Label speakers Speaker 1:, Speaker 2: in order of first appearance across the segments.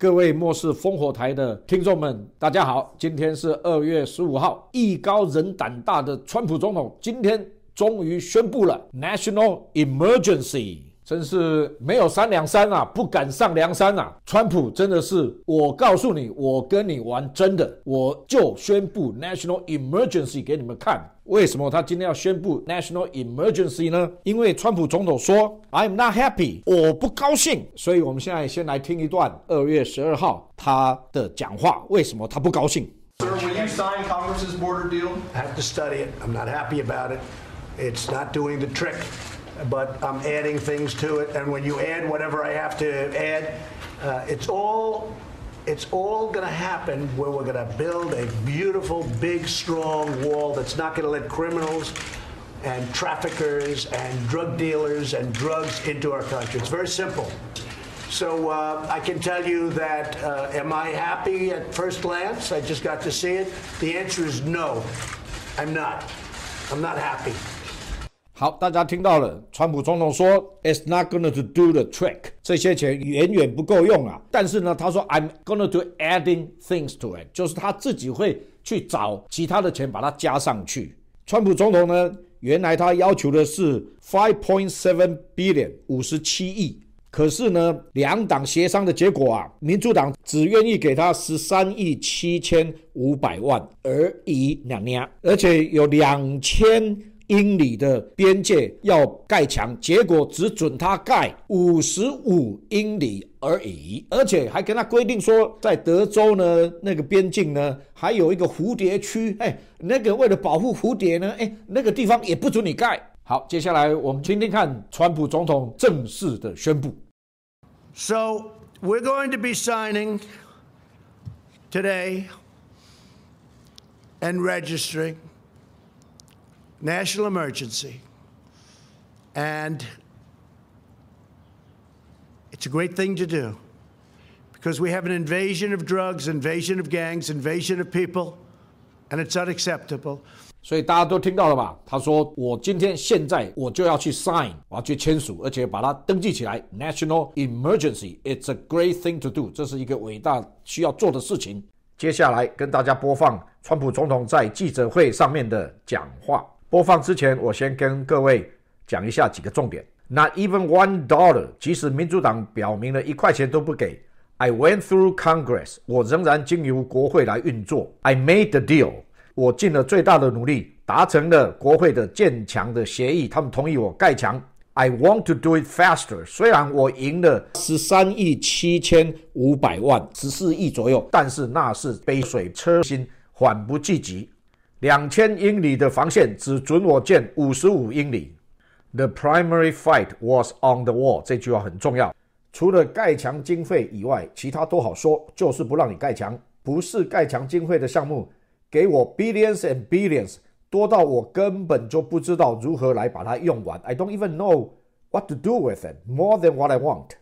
Speaker 1: 各位末世烽火台的听众们，大家好！今天是二月十五号，艺高人胆大的川普总统今天终于宣布了 national emergency，真是没有三两三啊，不敢上梁山啊！川普真的是，我告诉你，我跟你玩真的，我就宣布 national emergency 给你们看。为什么他今天要宣布 national emergency 呢？因为川普总统说 I'm not happy，我不高兴。所以我们现在先来听一段二月十二号他的讲话。为什么他不高兴
Speaker 2: ？Sir, will you sign Congress's border deal?
Speaker 3: I have to study it. I'm not happy about it. It's not doing the trick, but I'm adding things to it. And when you add whatever I have to add, uh, it's all it's all going to happen where we're going to build a beautiful, big, strong wall that's not going to let criminals and traffickers and drug dealers and drugs into our country. It's very simple. So uh, I can tell you that, uh, am I happy at first glance? I just got to see it. The answer is no, I'm not. I'm not happy.
Speaker 1: 好，大家听到了，川普总统说，It's not going to do the trick，这些钱远远不够用啊。但是呢，他说，I'm going to adding things to it，就是他自己会去找其他的钱把它加上去。川普总统呢，原来他要求的是 five point seven billion，五十七亿，可是呢，两党协商的结果啊，民主党只愿意给他十三亿七千五百万而已，两年，而且有两千。英里的边界要盖墙，结果只准他盖五十五英里而已，而且还跟他规定说，在德州呢那个边境呢还有一个蝴蝶区，哎，那个为了保护蝴蝶呢，哎，那个地方也不准你盖。好，接下来我们听听看川普总统正式的宣布。
Speaker 3: So we're going to be signing today and registering. National emergency. And it's a great thing to do because we have an invasion of drugs, invasion of gangs, invasion of people, and it's unacceptable.
Speaker 1: 所以大家都听到了吧？他说：“我今天现在我就要去 sign，我要去签署，而且把它登记起来。National emergency, it's a great thing to do。这是一个伟大需要做的事情。接下来跟大家播放川普总统在记者会上面的讲话。”播放之前，我先跟各位讲一下几个重点。Not even one dollar，即使民主党表明了一块钱都不给。I went through Congress，我仍然经由国会来运作。I made the deal，我尽了最大的努力，达成了国会的建墙的协议，他们同意我盖墙。I want to do it faster，虽然我赢了十三亿七千五百万，十四亿左右，但是那是杯水车薪，缓不济急。两千英里的防线只准我建五十五英里。The primary fight was on the wall。这句话很重要。除了盖墙经费以外，其他都好说，就是不让你盖墙。不是盖墙经费的项目，给我 billions and billions，多到我根本就不知道如何来把它用完。I don't even know what to do with it more than what I want.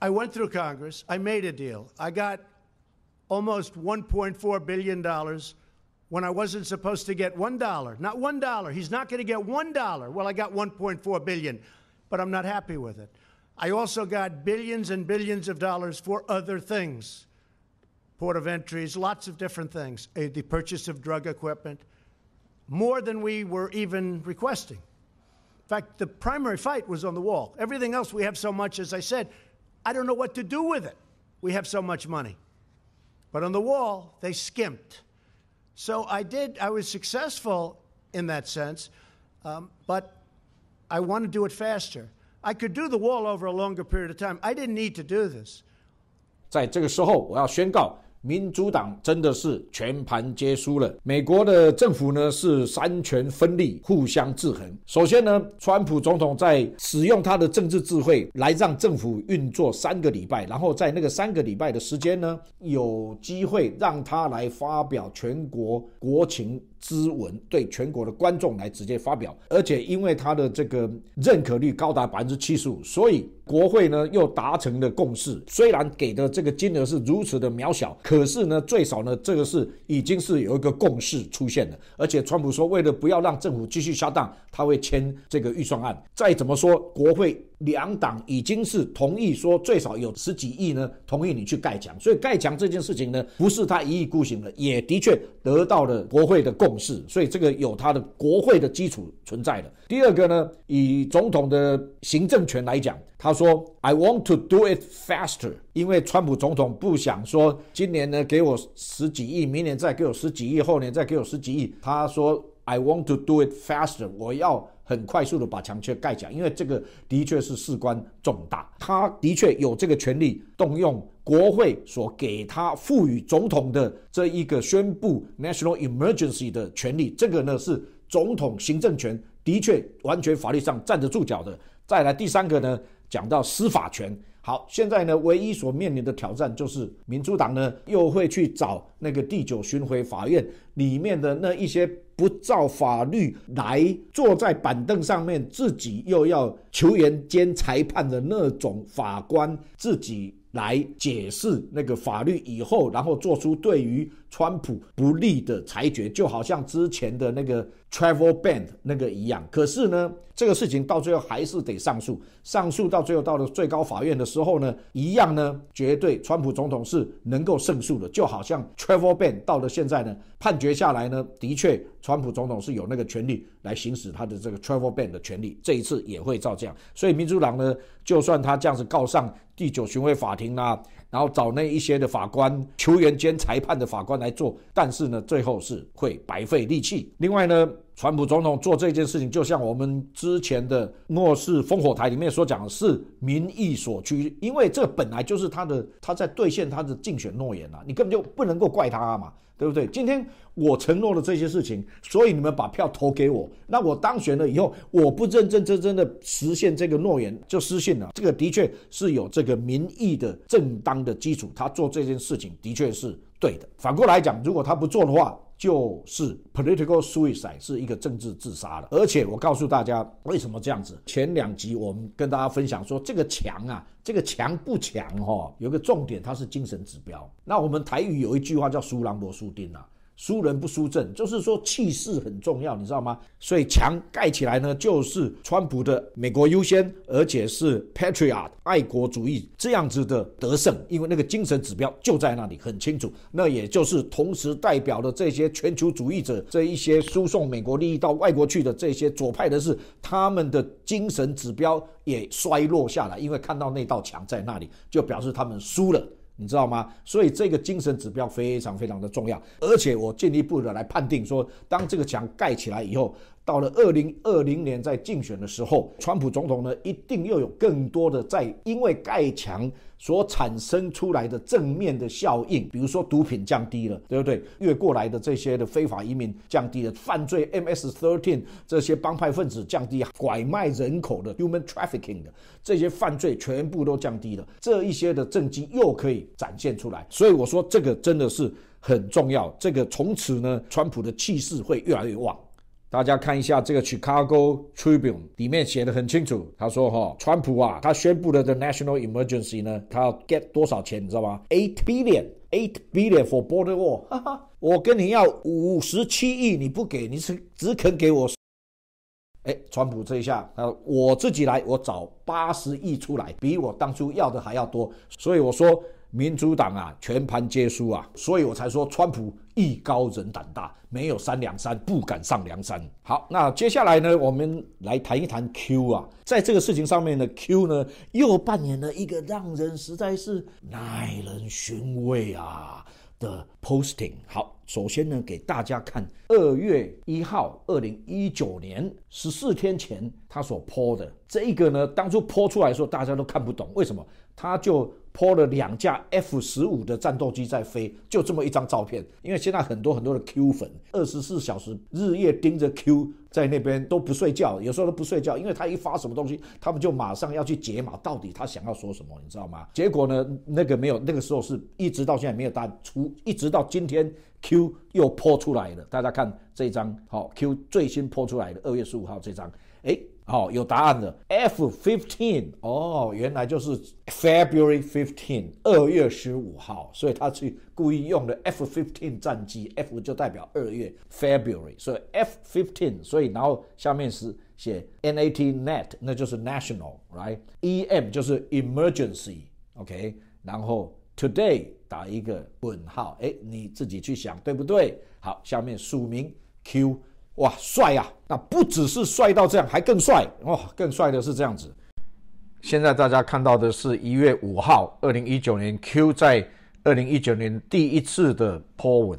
Speaker 3: I went through Congress. I made a deal. I got almost 1.4 billion dollars when I wasn't supposed to get $1. Not $1. He's not going to get $1. Well, I got 1.4 billion, but I'm not happy with it. I also got billions and billions of dollars for other things. Port of entries, lots of different things. Uh, the purchase of drug equipment, more than we were even requesting. In fact, the primary fight was on the wall. Everything else we have so much, as I said, I don't know what to do with it. We have so much money. But on the wall, they skimped. So I did, I was successful in that sense, um, but I want to do it faster. I could do the wall over a longer period of time. I didn't need to do this.
Speaker 1: 在这个时候，我要宣告， 民主党真的是全盘皆输了。美国的政府呢是三权分立，互相制衡。首先呢，川普总统在使用他的政治智慧来让政府运作三个礼拜，然后在那个三个礼拜的时间呢，有机会让他来发表全国国情。之文对全国的观众来直接发表，而且因为他的这个认可率高达百分之七十五，所以国会呢又达成了共识。虽然给的这个金额是如此的渺小，可是呢最少呢这个是已经是有一个共识出现了。而且川普说，为了不要让政府继续下当，他会签这个预算案。再怎么说，国会两党已经是同意说最少有十几亿呢，同意你去盖墙。所以盖墙这件事情呢，不是他一意孤行的，也的确得到了国会的共识。所以这个有他的国会的基础存在的。第二个呢，以总统的行政权来讲，他说 I want to do it faster，因为川普总统不想说今年呢给我十几亿，明年再给我十几亿，后年再给我十几亿。他说 I want to do it faster，我要。很快速的把墙却盖起来，因为这个的确是事关重大，他的确有这个权利动用国会所给他赋予总统的这一个宣布 national emergency 的权利，这个呢是总统行政权的确完全法律上站得住脚的。再来第三个呢，讲到司法权。好，现在呢，唯一所面临的挑战就是民主党呢又会去找那个第九巡回法院里面的那一些不照法律来坐在板凳上面，自己又要球员兼裁判的那种法官自己。来解释那个法律以后，然后做出对于川普不利的裁决，就好像之前的那个 travel ban 那个一样。可是呢，这个事情到最后还是得上诉，上诉到最后到了最高法院的时候呢，一样呢，绝对川普总统是能够胜诉的。就好像 travel ban 到了现在呢，判决下来呢，的确川普总统是有那个权利来行使他的这个 travel ban 的权利。这一次也会照这样。所以民主党呢，就算他这样子告上。第九巡回法庭啦，然后找那一些的法官、球员兼裁判的法官来做，但是呢，最后是会白费力气。另外呢，川普总统做这件事情，就像我们之前的诺氏烽火台里面所讲的是民意所趋，因为这本来就是他的他在兑现他的竞选诺言啊，你根本就不能够怪他嘛。对不对？今天我承诺了这些事情，所以你们把票投给我。那我当选了以后，我不认认真真的实现这个诺言，就失信了。这个的确是有这个民意的正当的基础，他做这件事情的确是对的。反过来讲，如果他不做的话，就是 political suicide，是一个政治自杀了。而且我告诉大家，为什么这样子？前两集我们跟大家分享说，这个强啊，这个强不强哈？有个重点，它是精神指标。那我们台语有一句话叫“苏兰博输丁”啊。输人不输阵，就是说气势很重要，你知道吗？所以墙盖起来呢，就是川普的美国优先，而且是 patriot 爱国主义这样子的得胜，因为那个精神指标就在那里很清楚。那也就是同时代表了这些全球主义者，这一些输送美国利益到外国去的这些左派人士，他们的精神指标也衰落下来，因为看到那道墙在那里，就表示他们输了。你知道吗？所以这个精神指标非常非常的重要，而且我进一步的来判定说，当这个墙盖起来以后。到了二零二零年，在竞选的时候，川普总统呢，一定又有更多的在因为盖墙所产生出来的正面的效应，比如说毒品降低了，对不对？越过来的这些的非法移民降低了，犯罪 MS thirteen 这些帮派分子降低，拐卖人口的 human trafficking 的这些犯罪全部都降低了，这一些的政绩又可以展现出来。所以我说这个真的是很重要，这个从此呢，川普的气势会越来越旺。大家看一下这个 Chicago Tribune 里面写的很清楚，他说哈，川普啊，他宣布了 the national emergency 呢，他要 get 多少钱，你知道吗？Eight billion，eight billion for border wall，哈哈，我跟你要五十七亿，你不给，你是只肯给我，哎，川普这一下，他我自己来，我找八十亿出来，比我当初要的还要多，所以我说。民主党啊，全盘皆输啊，所以我才说川普艺高人胆大，没有三两山，不敢上梁山。好，那接下来呢，我们来谈一谈 Q 啊，在这个事情上面呢，Q 呢又扮演了一个让人实在是耐人寻味啊的 posting。好，首先呢，给大家看二月一号，二零一九年十四天前他所 po 的这一个呢，当初 po 出来的时候，大家都看不懂，为什么？他就。泼了两架 F 十五的战斗机在飞，就这么一张照片。因为现在很多很多的 Q 粉，二十四小时日夜盯着 Q，在那边都不睡觉，有时候都不睡觉，因为他一发什么东西，他们就马上要去解码，到底他想要说什么，你知道吗？结果呢，那个没有，那个时候是一直到现在没有大出，一直到今天 Q 又泼出来了。大家看这张，好，Q 最新泼出来的二月十五号这张，哎。好，有答案的 F fifteen 哦，原来就是 February fifteen 二月十五号，所以他去故意用了 F fifteen 战机，F 就代表二月 February，所以 F fifteen，所以然后下面是写 NAT net，那就是 national，right？EM 就是 emergency，OK，然后 today 打一个问号，哎，你自己去想对不对？好，下面署名 Q。哇，帅呀！那不只是帅到这样，还更帅哇！更帅的是这样子。现在大家看到的是一月五号，二零一九年 Q 在二零一九年第一次的 po 文，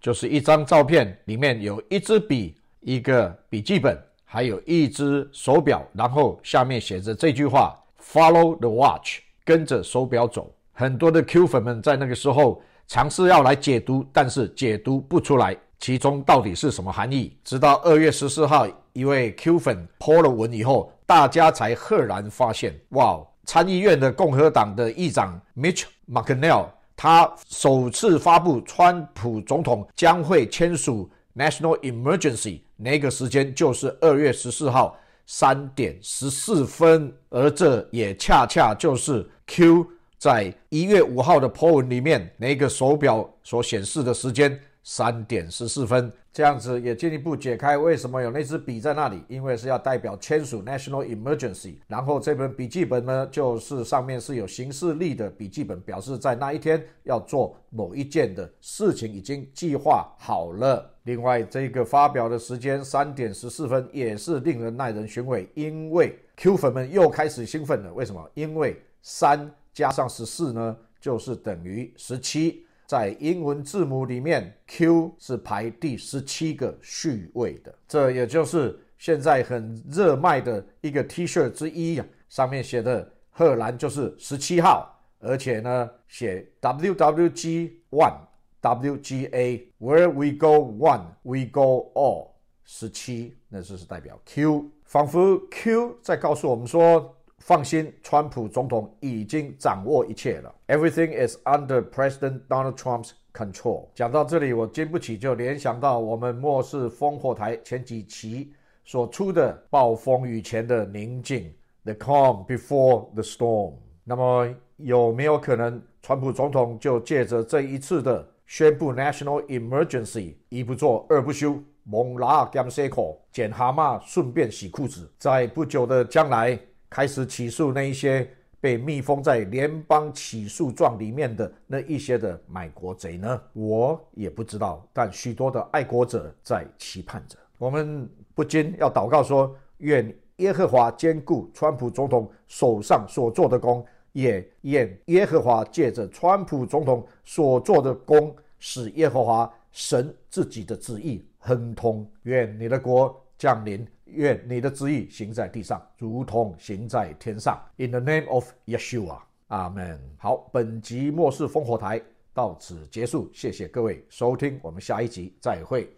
Speaker 1: 就是一张照片，里面有一支笔、一个笔记本，还有一只手表，然后下面写着这句话：Follow the watch，跟着手表走。很多的 Q 粉们在那个时候尝试要来解读，但是解读不出来。其中到底是什么含义？直到二月十四号，一位 Q 粉泼了文以后，大家才赫然发现：哇！参议院的共和党的议长 Mitch McConnell，他首次发布川普总统将会签署 National Emergency，那个时间就是二月十四号三点十四分，而这也恰恰就是 Q 在一月五号的 po 文里面那个手表所显示的时间。三点十四分，这样子也进一步解开为什么有那支笔在那里，因为是要代表签署 National Emergency。然后这本笔记本呢，就是上面是有行事历的笔记本，表示在那一天要做某一件的事情已经计划好了。另外，这个发表的时间三点十四分也是令人耐人寻味，因为 Q 粉们又开始兴奋了。为什么？因为三加上十四呢，就是等于十七。在英文字母里面，Q 是排第十七个序位的，这也就是现在很热卖的一个 T 恤之一呀。上面写的荷兰就是十七号，而且呢写 WWG One，WGA，Where we go one，we go all，十七，那就是代表 Q，仿佛 Q 在告诉我们说。放心，川普总统已经掌握一切了。Everything is under President Donald Trump's control。讲到这里，我经不起就联想到我们末世烽火台前几期所出的暴风雨前的宁静，the calm before the storm。那么有没有可能，川普总统就借着这一次的宣布 national emergency，一不做二不休，猛拉 gam s 口，捡蛤蟆顺便洗裤子，在不久的将来。开始起诉那一些被密封在联邦起诉状里面的那一些的卖国贼呢？我也不知道，但许多的爱国者在期盼着。我们不禁要祷告说：愿耶和华兼顾川普总统手上所做的功，也愿耶和华借着川普总统所做的功，使耶和华神自己的旨意亨通。愿你的国降临。愿你的旨意行在地上，如同行在天上。In the name of Yeshua，阿 n。好，本集末世烽火台到此结束，谢谢各位收听，我们下一集再会。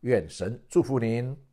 Speaker 1: 愿神祝福您。